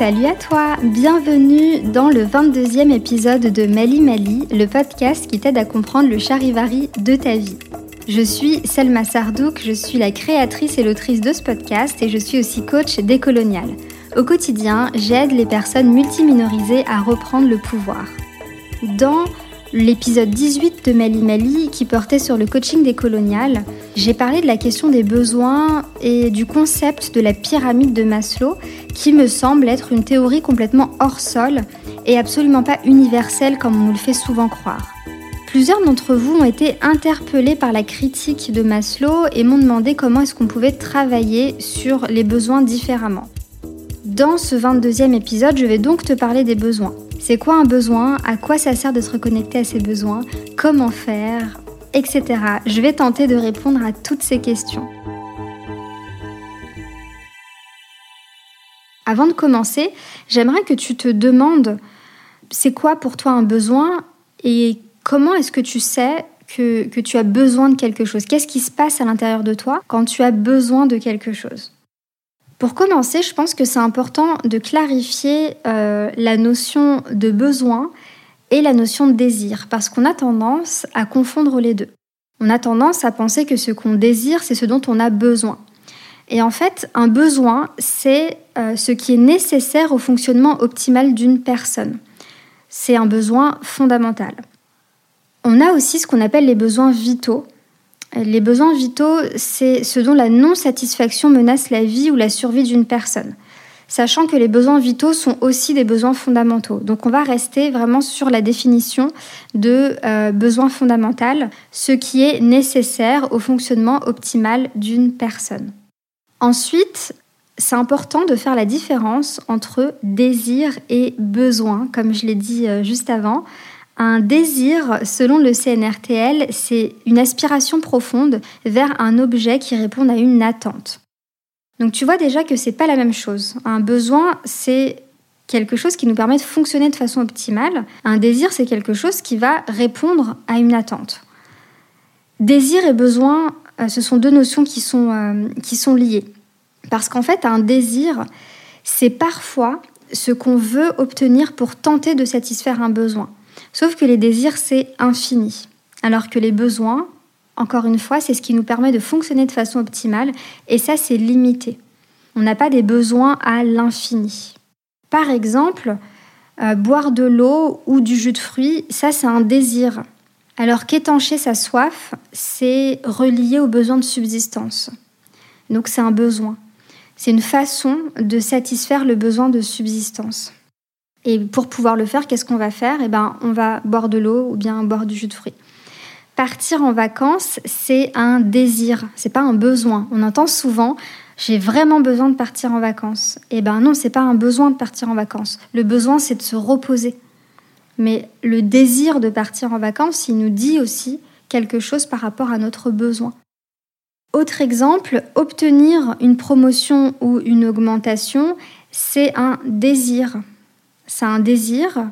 Salut à toi, bienvenue dans le 22e épisode de Mali Mali, le podcast qui t'aide à comprendre le charivari de ta vie. Je suis Selma Sardouk, je suis la créatrice et l'autrice de ce podcast et je suis aussi coach décolonial. Au quotidien, j'aide les personnes multiminorisées à reprendre le pouvoir. Dans l'épisode 18 de Mali Mali qui portait sur le coaching décolonial, j'ai parlé de la question des besoins et du concept de la pyramide de Maslow qui me semble être une théorie complètement hors sol et absolument pas universelle comme on nous le fait souvent croire. Plusieurs d'entre vous ont été interpellés par la critique de Maslow et m'ont demandé comment est-ce qu'on pouvait travailler sur les besoins différemment. Dans ce 22e épisode, je vais donc te parler des besoins. C'est quoi un besoin? À quoi ça sert de se reconnecter à ses besoins? Comment faire? Etc. Je vais tenter de répondre à toutes ces questions. Avant de commencer, j'aimerais que tu te demandes c'est quoi pour toi un besoin? Et comment est-ce que tu sais que, que, tu as besoin de quelque chose? Qu'est-ce qui se passe à l'intérieur de toi quand tu as besoin de quelque chose? Pour commencer, je pense que c'est important de clarifier euh, la notion de besoin et la notion de désir, parce qu'on a tendance à confondre les deux. On a tendance à penser que ce qu'on désire, c'est ce dont on a besoin. Et en fait, un besoin, c'est euh, ce qui est nécessaire au fonctionnement optimal d'une personne. C'est un besoin fondamental. On a aussi ce qu'on appelle les besoins vitaux. Les besoins vitaux, c'est ce dont la non-satisfaction menace la vie ou la survie d'une personne. Sachant que les besoins vitaux sont aussi des besoins fondamentaux. Donc on va rester vraiment sur la définition de euh, besoin fondamental, ce qui est nécessaire au fonctionnement optimal d'une personne. Ensuite, c'est important de faire la différence entre désir et besoin, comme je l'ai dit euh, juste avant. Un désir, selon le CNRTL, c'est une aspiration profonde vers un objet qui répond à une attente. Donc tu vois déjà que c'est pas la même chose. Un besoin, c'est quelque chose qui nous permet de fonctionner de façon optimale. Un désir, c'est quelque chose qui va répondre à une attente. Désir et besoin, euh, ce sont deux notions qui sont, euh, qui sont liées. Parce qu'en fait, un désir, c'est parfois ce qu'on veut obtenir pour tenter de satisfaire un besoin. Sauf que les désirs, c'est infini. Alors que les besoins, encore une fois, c'est ce qui nous permet de fonctionner de façon optimale. Et ça, c'est limité. On n'a pas des besoins à l'infini. Par exemple, euh, boire de l'eau ou du jus de fruits, ça, c'est un désir. Alors qu'étancher sa soif, c'est relié au besoin de subsistance. Donc c'est un besoin. C'est une façon de satisfaire le besoin de subsistance. Et pour pouvoir le faire, qu'est-ce qu'on va faire? Eh ben, on va boire de l'eau ou bien boire du jus de fruits. Partir en vacances, c'est un désir, c'est pas un besoin. On entend souvent j'ai vraiment besoin de partir en vacances. Eh ben non, c'est pas un besoin de partir en vacances. Le besoin, c'est de se reposer. Mais le désir de partir en vacances, il nous dit aussi quelque chose par rapport à notre besoin. Autre exemple, obtenir une promotion ou une augmentation, c'est un désir c'est un désir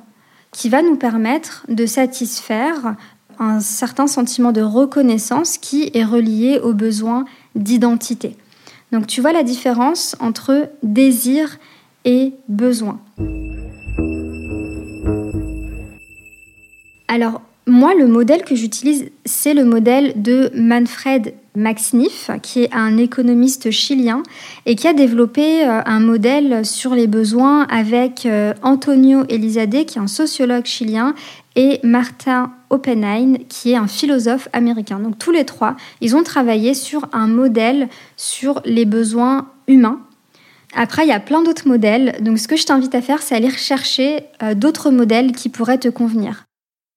qui va nous permettre de satisfaire un certain sentiment de reconnaissance qui est relié au besoin d'identité. Donc tu vois la différence entre désir et besoin. Alors moi, le modèle que j'utilise, c'est le modèle de Manfred Maxniff, qui est un économiste chilien et qui a développé euh, un modèle sur les besoins avec euh, Antonio Elizade, qui est un sociologue chilien, et Martin Oppenheim, qui est un philosophe américain. Donc tous les trois, ils ont travaillé sur un modèle sur les besoins humains. Après, il y a plein d'autres modèles. Donc ce que je t'invite à faire, c'est aller rechercher euh, d'autres modèles qui pourraient te convenir.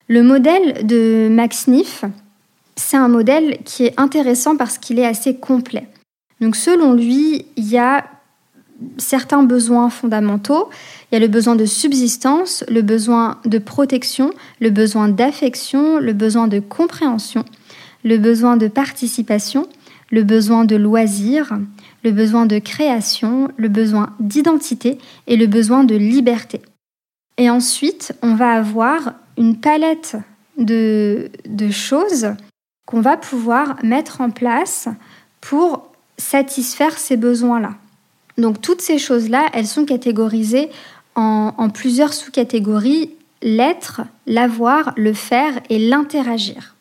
Le modèle de Max Niff, c'est un modèle qui est intéressant parce qu'il est assez complet. Donc selon lui, il y a certains besoins fondamentaux. Il y a le besoin de subsistance, le besoin de protection, le besoin d'affection, le besoin de compréhension, le besoin de participation, le besoin de loisir, le besoin de création, le besoin d'identité et le besoin de liberté. Et ensuite, on va avoir une palette de, choses qu'on va pouvoir mettre en place pour satisfaire ces besoins-là. Donc toutes ces choses-là, elles sont catégorisées en, plusieurs sous-catégories, l'être, l'avoir, le faire et l'interagir.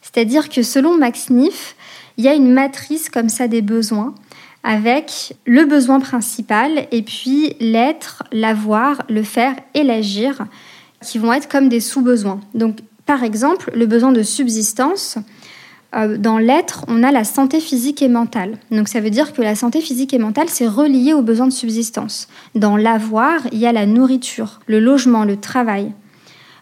C'est-à-dire que selon Max Niff, il y a une matrice comme ça des besoins avec le besoin principal et puis l'être, l'avoir, le faire et l'agir qui vont être comme des sous-besoins. Donc par exemple, le besoin de subsistance, dans l'être, on a la santé physique et mentale. Donc ça veut dire que la santé physique et mentale, c'est relié aux besoins de subsistance. Dans l'avoir, il y a la nourriture, le logement, le travail.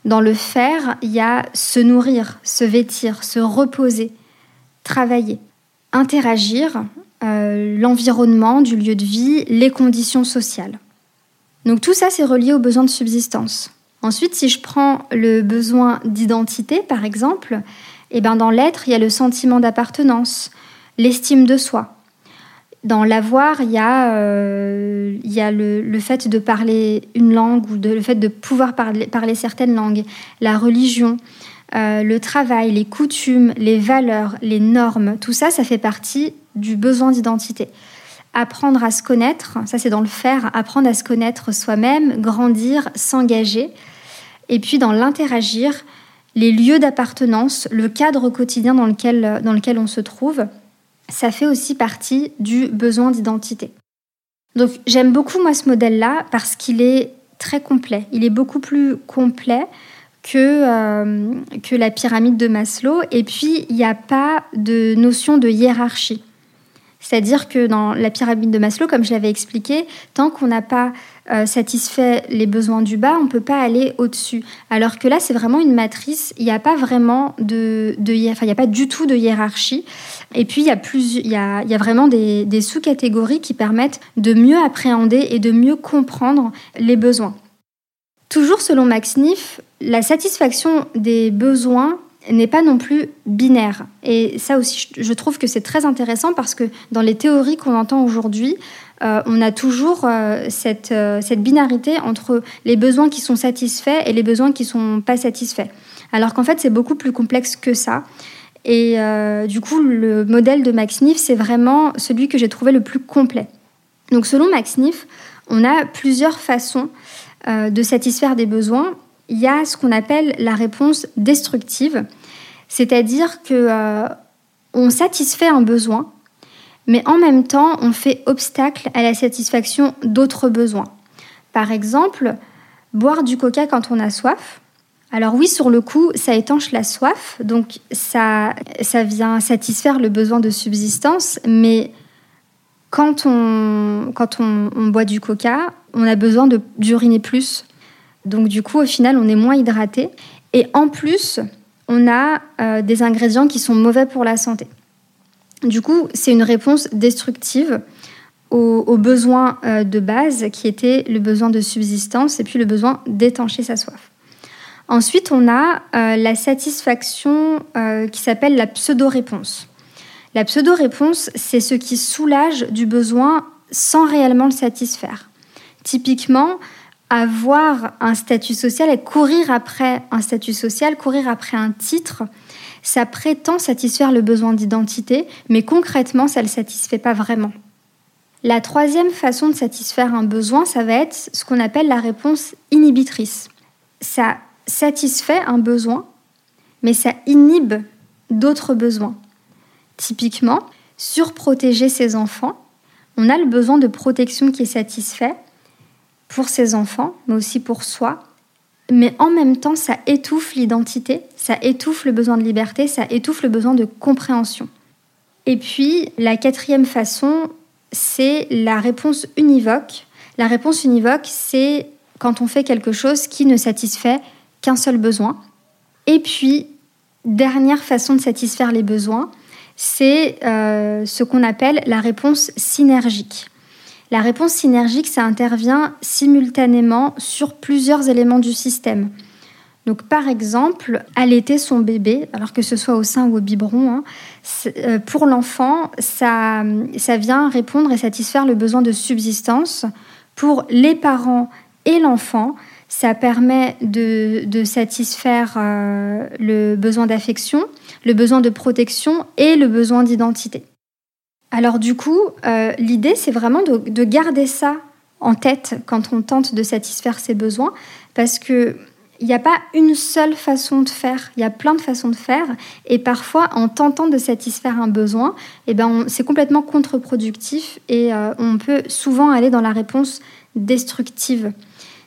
Dans le faire, il y a se nourrir, se vêtir, se reposer, travailler, interagir, euh, l'environnement du lieu de vie, les conditions sociales. Donc tout ça, c'est relié aux besoins de subsistance. Ensuite, si je prends le besoin d'identité, par exemple, eh ben dans l'être, il y a le sentiment d'appartenance, l'estime de soi. Dans l'avoir, il y a, euh, le, fait de parler une langue ou de, le fait de pouvoir parler, parler certaines langues, la religion, euh, le travail, les coutumes, les valeurs, les normes, tout ça, ça fait partie du besoin d'identité. Apprendre à se connaître, ça c'est dans le faire, apprendre à se connaître soi-même, grandir, s'engager. Et puis dans l'interagir, les lieux d'appartenance, le cadre quotidien dans lequel, dans lequel on se trouve, ça fait aussi partie du besoin d'identité. Donc j'aime beaucoup moi ce modèle-là parce qu'il est très complet. Il est beaucoup plus complet que, euh, que la pyramide de Maslow. Et puis il n'y a pas de notion de hiérarchie. C'est-à-dire que dans la pyramide de Maslow, comme je l'avais expliqué, tant qu'on n'a pas euh, satisfait les besoins du bas, on ne peut pas aller au-dessus. Alors que là, c'est vraiment une matrice, il n'y a pas vraiment de, enfin, n'y a pas du tout de hiérarchie. Et puis, il y a, vraiment des, des sous-catégories qui permettent de mieux appréhender et de mieux comprendre les besoins. Toujours selon Max Niff, la satisfaction des besoins n'est pas non plus binaire. Et ça aussi, je trouve que c'est très intéressant parce que dans les théories qu'on entend aujourd'hui, euh, on a toujours euh, cette, euh, cette, binarité entre les besoins qui sont satisfaits et les besoins qui ne sont pas satisfaits. Alors qu'en fait, c'est beaucoup plus complexe que ça. Et du coup, le modèle de Max Niff, c'est vraiment celui que j'ai trouvé le plus complet. Donc selon Max Niff, on a plusieurs façons de satisfaire des besoins il y a ce qu'on appelle la réponse destructive, c'est-à-dire que euh, on satisfait un besoin, mais en même temps on fait obstacle à la satisfaction d'autres besoins. Par exemple, boire du coca quand on a soif. Alors oui, sur le coup, ça étanche la soif, donc ça, ça vient satisfaire le besoin de subsistance, mais quand on, quand on, on boit du coca, on a besoin d'uriner plus donc du coup, au final, on est moins hydraté. Et en plus, on a euh, des ingrédients qui sont mauvais pour la santé. Du coup, c'est une réponse destructive aux, besoins euh, de base qui étaient le besoin de subsistance et puis le besoin d'étancher sa soif. Ensuite, on a euh, la satisfaction qui s'appelle la pseudo-réponse. La pseudo-réponse, c'est ce qui soulage du besoin sans réellement le satisfaire. Typiquement, avoir un statut social et courir après un statut social, courir après un titre, ça prétend satisfaire le besoin d'identité, mais concrètement, ça ne le satisfait pas vraiment. La troisième façon de satisfaire un besoin, ça va être ce qu'on appelle la réponse inhibitrice. Ça satisfait un besoin, mais ça inhibe d'autres besoins. Typiquement, surprotéger ses enfants, on a le besoin de protection qui est satisfait, pour ses enfants, mais aussi pour soi. Mais en même temps, ça étouffe l'identité, ça étouffe le besoin de liberté, ça étouffe le besoin de compréhension. Et puis, la quatrième façon, c'est la réponse univoque. La réponse univoque, c'est quand on fait quelque chose qui ne satisfait qu'un seul besoin. Et puis, dernière façon de satisfaire les besoins, c'est euh, ce qu'on appelle la réponse synergique. La réponse synergique, ça intervient simultanément sur plusieurs éléments du système. Donc, par exemple, allaiter son bébé, alors que ce soit au sein ou au biberon, hein, euh, pour l'enfant, ça, ça vient répondre et satisfaire le besoin de subsistance. Pour les parents et l'enfant, ça permet de, satisfaire euh, le besoin d'affection, le besoin de protection et le besoin d'identité. Alors du coup, euh, l'idée, c'est vraiment de, garder ça en tête quand on tente de satisfaire ses besoins, parce que il n'y a pas une seule façon de faire, il y a plein de façons de faire, et parfois en tentant de satisfaire un besoin, eh ben c'est complètement contre-productif et euh, on peut souvent aller dans la réponse destructive.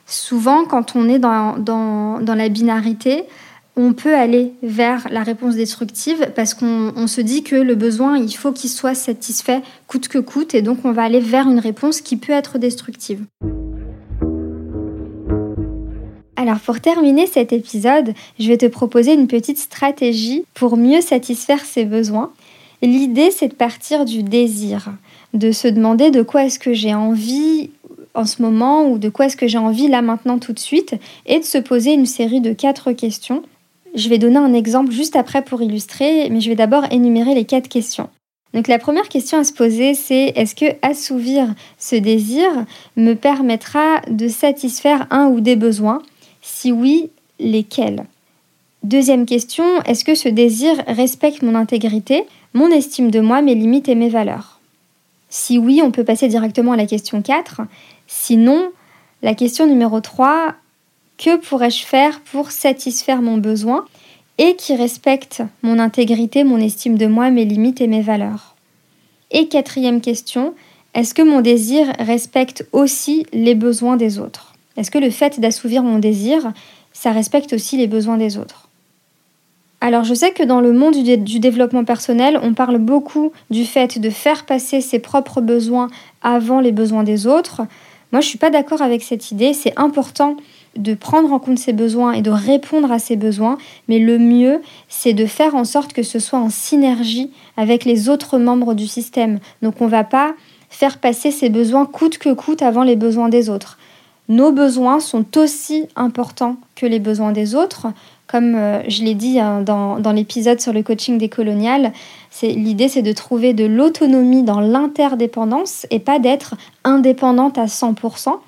Souvent, quand on est dans, dans, dans la binarité, on peut aller vers la réponse destructive parce qu'on se dit que le besoin, il faut qu'il soit satisfait coûte que coûte, et donc on va aller vers une réponse qui peut être destructive. Alors pour terminer cet épisode, je vais te proposer une petite stratégie pour mieux satisfaire ses besoins. L'idée, c'est de partir du désir, de se demander de quoi est-ce que j'ai envie en ce moment ou de quoi est-ce que j'ai envie là maintenant tout de suite et de se poser une série de quatre questions je vais donner un exemple juste après pour illustrer, mais je vais d'abord énumérer les quatre questions. Donc la première question à se poser, c'est est-ce que assouvir ce désir me permettra de satisfaire un ou des besoins? Si oui, lesquels? Deuxième question, est-ce que ce désir respecte mon intégrité, mon estime de moi, mes limites et mes valeurs? Si oui, on peut passer directement à la question 4. Sinon, la question numéro 3, que pourrais-je faire pour satisfaire mon besoin et qui respecte mon intégrité, mon estime de moi, mes limites et mes valeurs? Et quatrième question, est-ce que mon désir respecte aussi les besoins des autres? Est-ce que le fait d'assouvir mon désir, ça respecte aussi les besoins des autres? Alors je sais que dans le monde du, développement personnel, on parle beaucoup du fait de faire passer ses propres besoins avant les besoins des autres. Moi, je ne suis pas d'accord avec cette idée. C'est important de prendre en compte ses besoins et de répondre à ses besoins, mais le mieux, c'est de faire en sorte que ce soit en synergie avec les autres membres du système. Donc on ne va pas faire passer ses besoins coûte que coûte avant les besoins des autres. Nos besoins sont aussi importants que les besoins des autres. Comme euh, je l'ai dit hein, dans, dans l'épisode sur le coaching décolonial, l'idée c'est de trouver de l'autonomie dans l'interdépendance et pas d'être indépendante à 100%.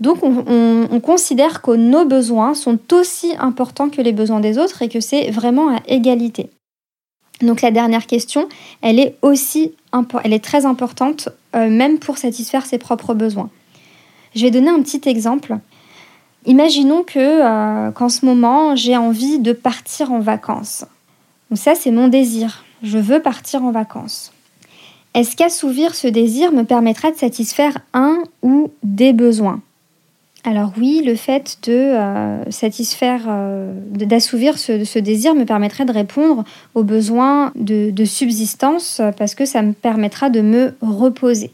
Donc on, considère que nos besoins sont aussi importants que les besoins des autres et que c'est vraiment à égalité. Donc la dernière question, elle est aussi très importante, euh, même pour satisfaire ses propres besoins. Je vais donner un petit exemple. Imaginons euh, qu'en ce moment j'ai envie de partir en vacances. Donc ça c'est mon désir. Je veux partir en vacances. Est-ce qu'assouvir ce désir me permettra de satisfaire un ou des besoins? Alors oui, le fait de euh, satisfaire, euh, d'assouvir ce, désir me permettrait de répondre aux besoins de, de, subsistance parce que ça me permettra de me reposer.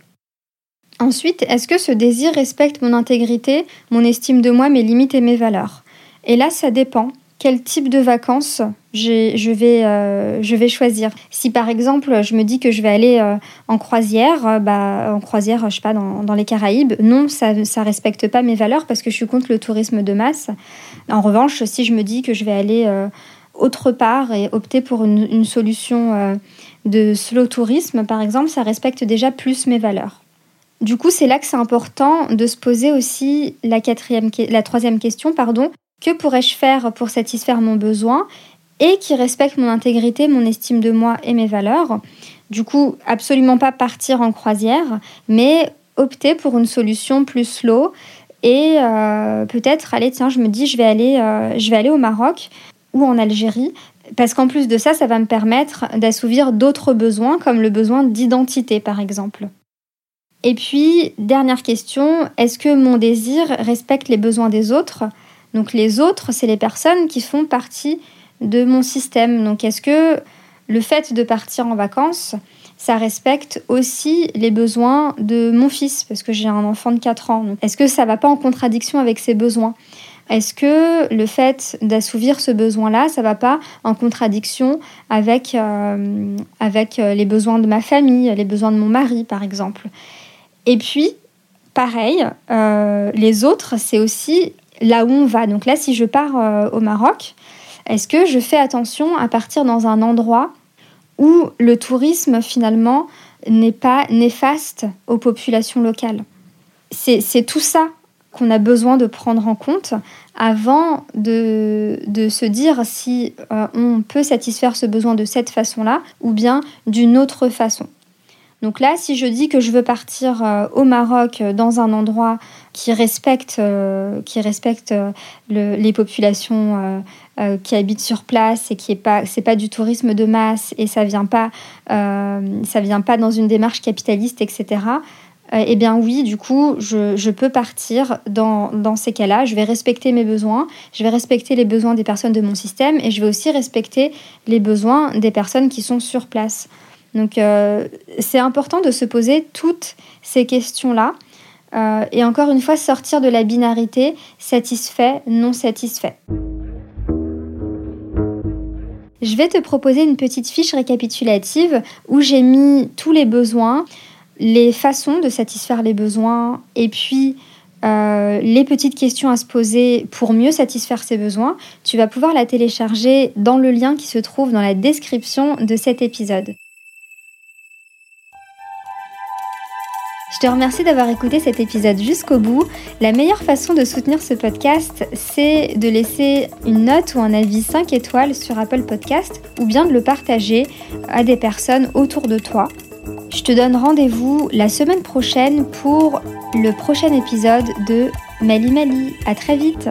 Ensuite, est-ce que ce désir respecte mon intégrité, mon estime de moi, mes limites et mes valeurs? Et là, ça dépend quel type de vacances je vais, euh, je vais choisir. Si par exemple je me dis que je vais aller euh, en croisière, euh, bah, en croisière, je sais pas, dans, dans les Caraïbes, non, ça ne respecte pas mes valeurs parce que je suis contre le tourisme de masse. En revanche, si je me dis que je vais aller autre part et opter pour une, une solution de slow tourisme, par exemple, ça respecte déjà plus mes valeurs. Du coup, c'est là que c'est important de se poser aussi la, quatrième, la troisième question, pardon, que pourrais-je faire pour satisfaire mon besoin et qui respecte mon intégrité, mon estime de moi et mes valeurs? Du coup, absolument pas partir en croisière, mais opter pour une solution plus slow et euh, peut-être aller, tiens, je me dis, euh, je vais aller au Maroc ou en Algérie. Parce qu'en plus de ça, ça va me permettre d'assouvir d'autres besoins, comme le besoin d'identité, par exemple. Et puis, dernière question, est-ce que mon désir respecte les besoins des autres? Donc les autres, c'est les personnes qui font partie de mon système. Donc est-ce que le fait de partir en vacances, ça respecte aussi les besoins de mon fils? Parce que j'ai un enfant de 4 ans. Est-ce que ça va pas en contradiction avec ses besoins? Est-ce que le fait d'assouvir ce besoin-là, ça va pas en contradiction avec, euh, euh, les besoins de ma famille, les besoins de mon mari par exemple? Et puis, pareil, euh, les autres, c'est aussi là où on va. Donc là, si je pars euh, au Maroc, est-ce que je fais attention à partir dans un endroit où le tourisme finalement n'est pas néfaste aux populations locales? C'est tout ça qu'on a besoin de prendre en compte avant de, se dire si euh, on peut satisfaire ce besoin de cette façon-là ou bien d'une autre façon. Donc là, si je dis que je veux partir euh, au Maroc euh, dans un endroit qui respecte, qui respecte les populations qui habitent sur place et qui est pas, pas du tourisme de masse et ça vient pas, vient pas dans une démarche capitaliste, etc. eh bien oui, du coup, je, peux partir dans ces cas-là. Je vais respecter mes besoins, je vais respecter les besoins des personnes de mon système et je vais aussi respecter les besoins des personnes qui sont sur place. Donc euh, c'est important de se poser toutes ces questions-là. Euh, et encore une fois, sortir de la binarité satisfait, non satisfait. Je vais te proposer une petite fiche récapitulative où j'ai mis tous les besoins, les façons de satisfaire les besoins et puis euh, les petites questions à se poser pour mieux satisfaire ces besoins. Tu vas pouvoir la télécharger dans le lien qui se trouve dans la description de cet épisode. Je te remercie d'avoir écouté cet épisode jusqu'au bout. La meilleure façon de soutenir ce podcast, c'est de laisser une note ou un avis 5 étoiles sur Apple Podcast ou bien de le partager à des personnes autour de toi. Je te donne rendez-vous la semaine prochaine pour le prochain épisode de Mali Mali. À très vite!